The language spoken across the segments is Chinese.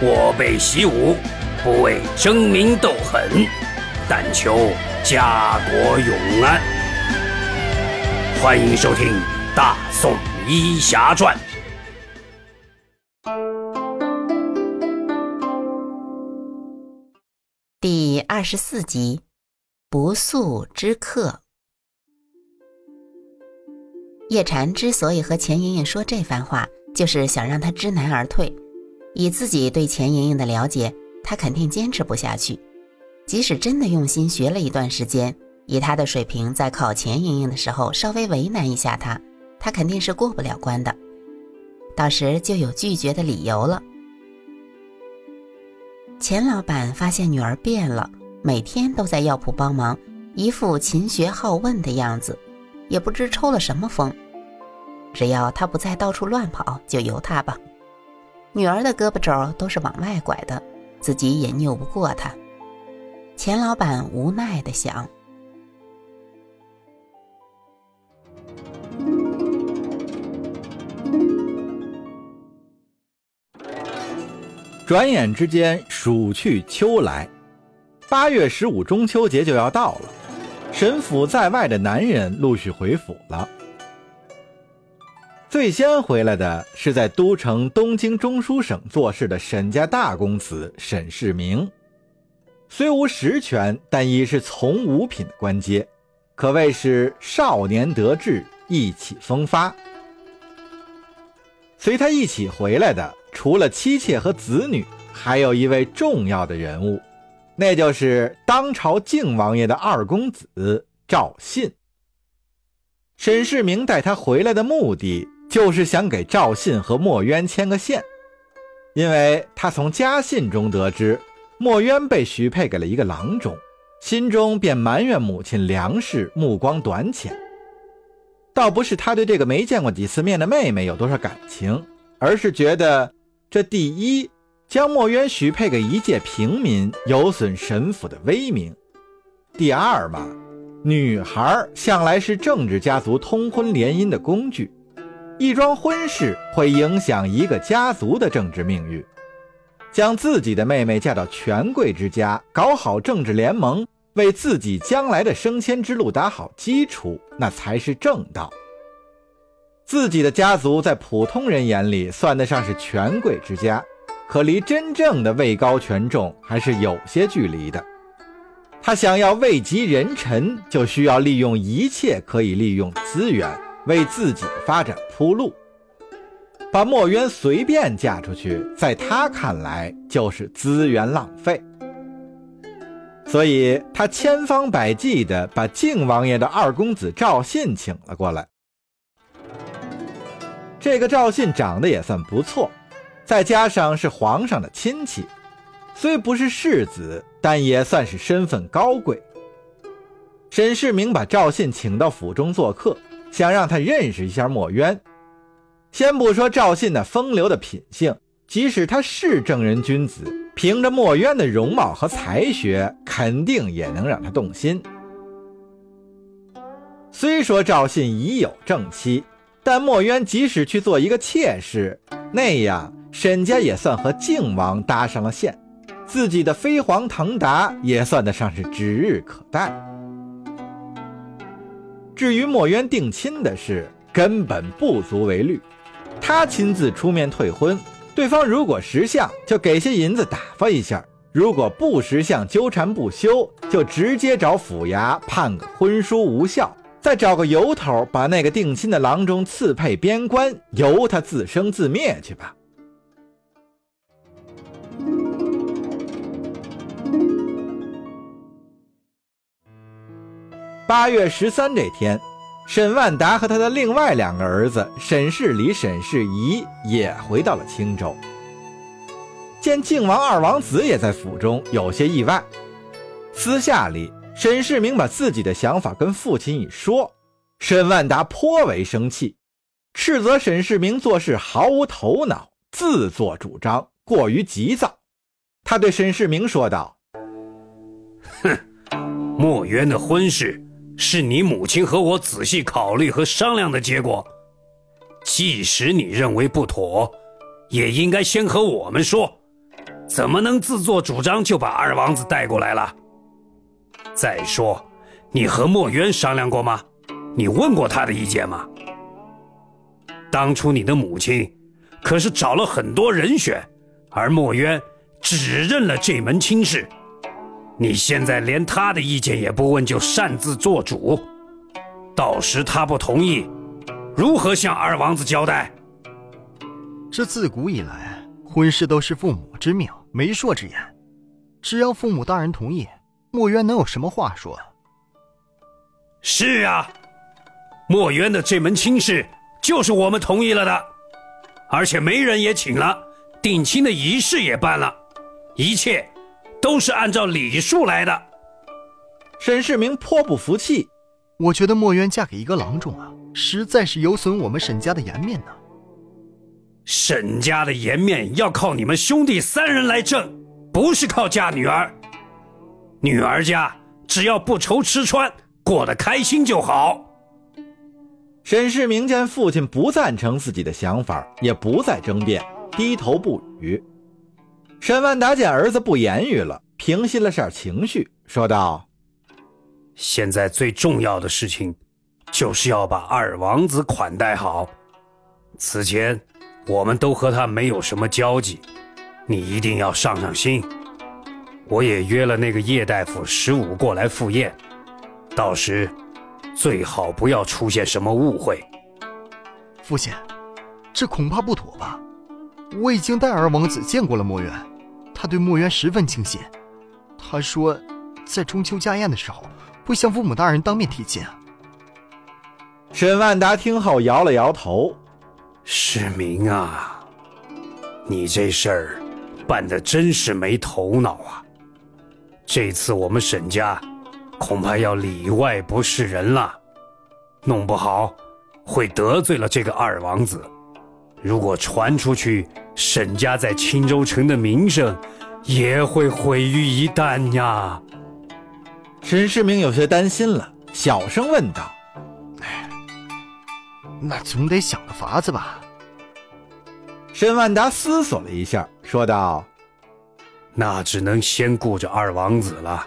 我辈习武，不为争名斗狠，但求家国永安。欢迎收听《大宋医侠传》第二十四集：不速之客。叶禅之所以和钱莹莹说这番话，就是想让她知难而退。以自己对钱莹莹的了解，他肯定坚持不下去。即使真的用心学了一段时间，以他的水平，在考钱莹莹的时候稍微为难一下她，他肯定是过不了关的。到时就有拒绝的理由了。钱老板发现女儿变了，每天都在药铺帮忙，一副勤学好问的样子，也不知抽了什么风。只要她不再到处乱跑，就由她吧。女儿的胳膊肘都是往外拐的，自己也拗不过她。钱老板无奈的想。转眼之间，暑去秋来，八月十五中秋节就要到了。沈府在外的男人陆续回府了。最先回来的是在都城东京中书省做事的沈家大公子沈世明，虽无实权，但已是从五品的官阶，可谓是少年得志，意气风发。随他一起回来的，除了妻妾和子女，还有一位重要的人物，那就是当朝靖王爷的二公子赵信。沈世明带他回来的目的。就是想给赵信和墨渊牵个线，因为他从家信中得知墨渊被许配给了一个郎中，心中便埋怨母亲梁氏目光短浅。倒不是他对这个没见过几次面的妹妹有多少感情，而是觉得这第一，将墨渊许配给一介平民，有损神府的威名；第二嘛，女孩向来是政治家族通婚联姻的工具。一桩婚事会影响一个家族的政治命运，将自己的妹妹嫁到权贵之家，搞好政治联盟，为自己将来的升迁之路打好基础，那才是正道。自己的家族在普通人眼里算得上是权贵之家，可离真正的位高权重还是有些距离的。他想要位极人臣，就需要利用一切可以利用资源。为自己的发展铺路，把墨渊随便嫁出去，在他看来就是资源浪费，所以他千方百计地把靖王爷的二公子赵信请了过来。这个赵信长得也算不错，再加上是皇上的亲戚，虽不是世子，但也算是身份高贵。沈世明把赵信请到府中做客。想让他认识一下墨渊。先不说赵信那风流的品性，即使他是正人君子，凭着墨渊的容貌和才学，肯定也能让他动心。虽说赵信已有正妻，但墨渊即使去做一个妾室，那样沈家也算和靖王搭上了线，自己的飞黄腾达也算得上是指日可待。至于墨渊定亲的事，根本不足为虑。他亲自出面退婚，对方如果识相，就给些银子打发一下；如果不识相，纠缠不休，就直接找府衙判个婚书无效，再找个由头把那个定亲的郎中赐配边关，由他自生自灭去吧。八月十三这天，沈万达和他的另外两个儿子沈世礼、沈世仪也回到了青州。见靖王二王子也在府中，有些意外。私下里，沈世明把自己的想法跟父亲一说，沈万达颇为生气，斥责沈世明做事毫无头脑，自作主张，过于急躁。他对沈世明说道：“哼，墨渊的婚事。”是你母亲和我仔细考虑和商量的结果。即使你认为不妥，也应该先和我们说，怎么能自作主张就把二王子带过来了？再说，你和墨渊商量过吗？你问过他的意见吗？当初你的母亲可是找了很多人选，而墨渊只认了这门亲事。你现在连他的意见也不问，就擅自做主，到时他不同意，如何向二王子交代？这自古以来，婚事都是父母之命、媒妁之言，只要父母大人同意，墨渊能有什么话说？是啊，墨渊的这门亲事就是我们同意了的，而且媒人也请了，定亲的仪式也办了，一切都是按照礼数来的。沈世明颇不服气，我觉得墨渊嫁给一个郎中啊，实在是有损我们沈家的颜面呢。沈家的颜面要靠你们兄弟三人来挣，不是靠嫁女儿。女儿家只要不愁吃穿，过得开心就好。沈世明见父亲不赞成自己的想法，也不再争辩，低头不语。沈万达见儿子不言语了，平息了下情绪，说道：“现在最重要的事情，就是要把二王子款待好。此前。”我们都和他没有什么交集，你一定要上上心。我也约了那个叶大夫十五过来赴宴，到时最好不要出现什么误会。父亲，这恐怕不妥吧？我已经带二王子见过了墨渊，他对墨渊十分倾心。他说，在中秋家宴的时候会向父母大人当面提亲。沈万达听后摇了摇头。世明啊，你这事儿办的真是没头脑啊！这次我们沈家恐怕要里外不是人了，弄不好会得罪了这个二王子。如果传出去，沈家在青州城的名声也会毁于一旦呀。沈世明有些担心了，小声问道。那总得想个法子吧。沈万达思索了一下，说道：“那只能先顾着二王子了。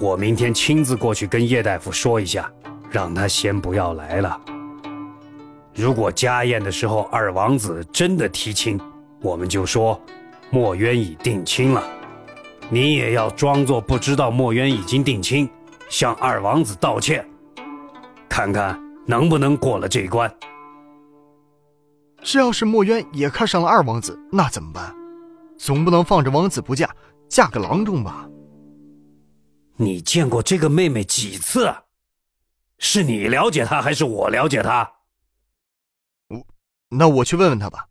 我明天亲自过去跟叶大夫说一下，让他先不要来了。如果家宴的时候二王子真的提亲，我们就说墨渊已定亲了。你也要装作不知道墨渊已经定亲，向二王子道歉，看看。”能不能过了这关？这要是墨渊也看上了二王子，那怎么办？总不能放着王子不嫁，嫁个郎中吧？你见过这个妹妹几次？是你了解她，还是我了解她？我，那我去问问他吧。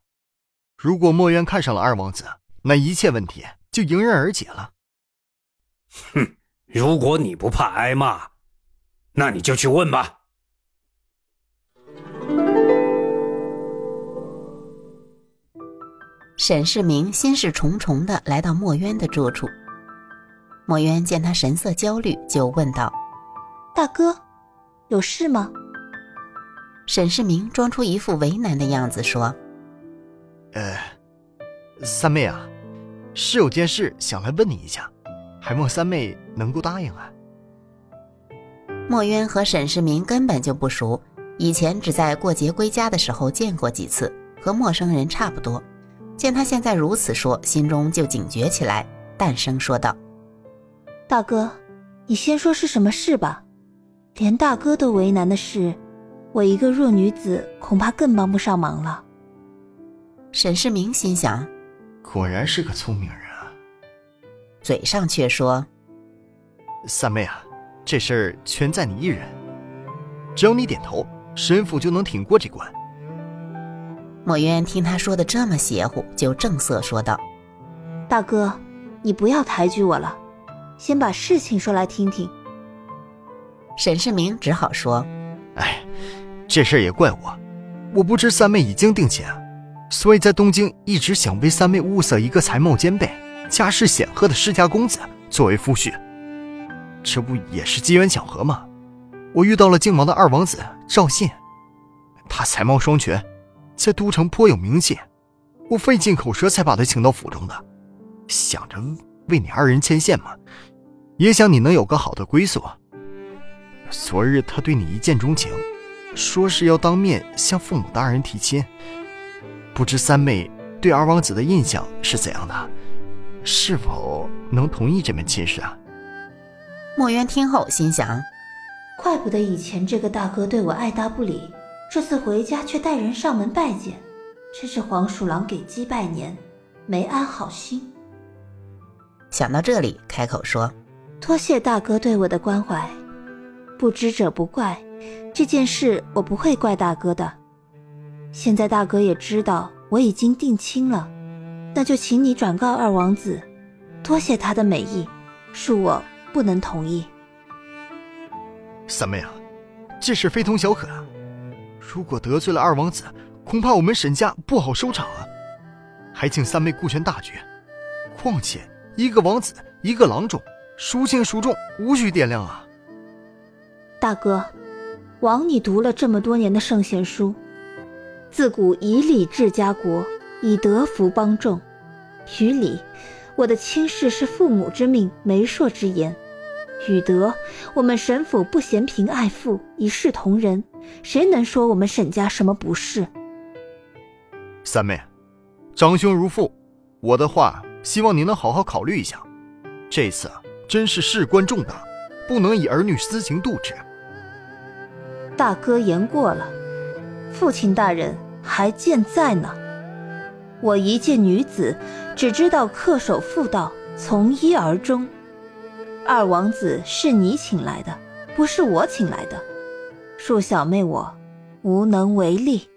如果墨渊看上了二王子，那一切问题就迎刃而解了。哼，如果你不怕挨骂，那你就去问吧。沈世明心事重重的来到墨渊的住处。墨渊见他神色焦虑，就问道：“大哥，有事吗？”沈世明装出一副为难的样子说：“呃，三妹啊，是有件事想来问你一下，还望三妹能够答应啊。”墨渊和沈世明根本就不熟，以前只在过节归家的时候见过几次，和陌生人差不多。见他现在如此说，心中就警觉起来，淡声说道：“大哥，你先说是什么事吧。连大哥都为难的事，我一个弱女子恐怕更帮不上忙了。”沈世明心想：“果然是个聪明人啊。”嘴上却说：“三妹啊，这事儿全在你一人，只要你点头，神府就能挺过这关。”墨渊听他说的这么邪乎，就正色说道：“大哥，你不要抬举我了，先把事情说来听听。”沈世明只好说：“哎，这事也怪我，我不知三妹已经定亲，所以在东京一直想为三妹物色一个才貌兼备、家世显赫的世家公子作为夫婿。这不也是机缘巧合吗？我遇到了靖王的二王子赵信，他才貌双全。”在都城颇有名气，我费尽口舌才把他请到府中的。想着为你二人牵线嘛，也想你能有个好的归宿。昨日他对你一见钟情，说是要当面向父母大人提亲，不知三妹对二王子的印象是怎样的？是否能同意这门亲事啊？墨渊听后心想：怪不得以前这个大哥对我爱答不理，这次回家却带人上门拜见，真是黄鼠狼给鸡拜年，没安好心。想到这里，开口说：“多谢大哥对我的关怀。”不知者不怪，这件事我不会怪大哥的。现在大哥也知道我已经定亲了，那就请你转告二王子，多谢他的美意，恕我不能同意。三妹啊，这事非同小可啊！如果得罪了二王子，恐怕我们沈家不好收场啊！还请三妹顾全大局。况且一个王子，一个郎中，孰轻孰重，无需掂量啊！大哥，枉你读了这么多年的圣贤书。自古以礼治家国，以德服邦众。于礼，我的亲事是父母之命，媒妁之言；与德，我们沈府不嫌贫爱富，一视同仁。谁能说我们沈家什么不是？三妹，长兄如父，我的话希望你能好好考虑一下。这次真是事关重大，不能以儿女私情度之。大哥言过了，父亲大人还健在呢。我一介女子，只知道恪守妇道，从一而终。二王子是你请来的，不是我请来的，恕小妹我无能为力。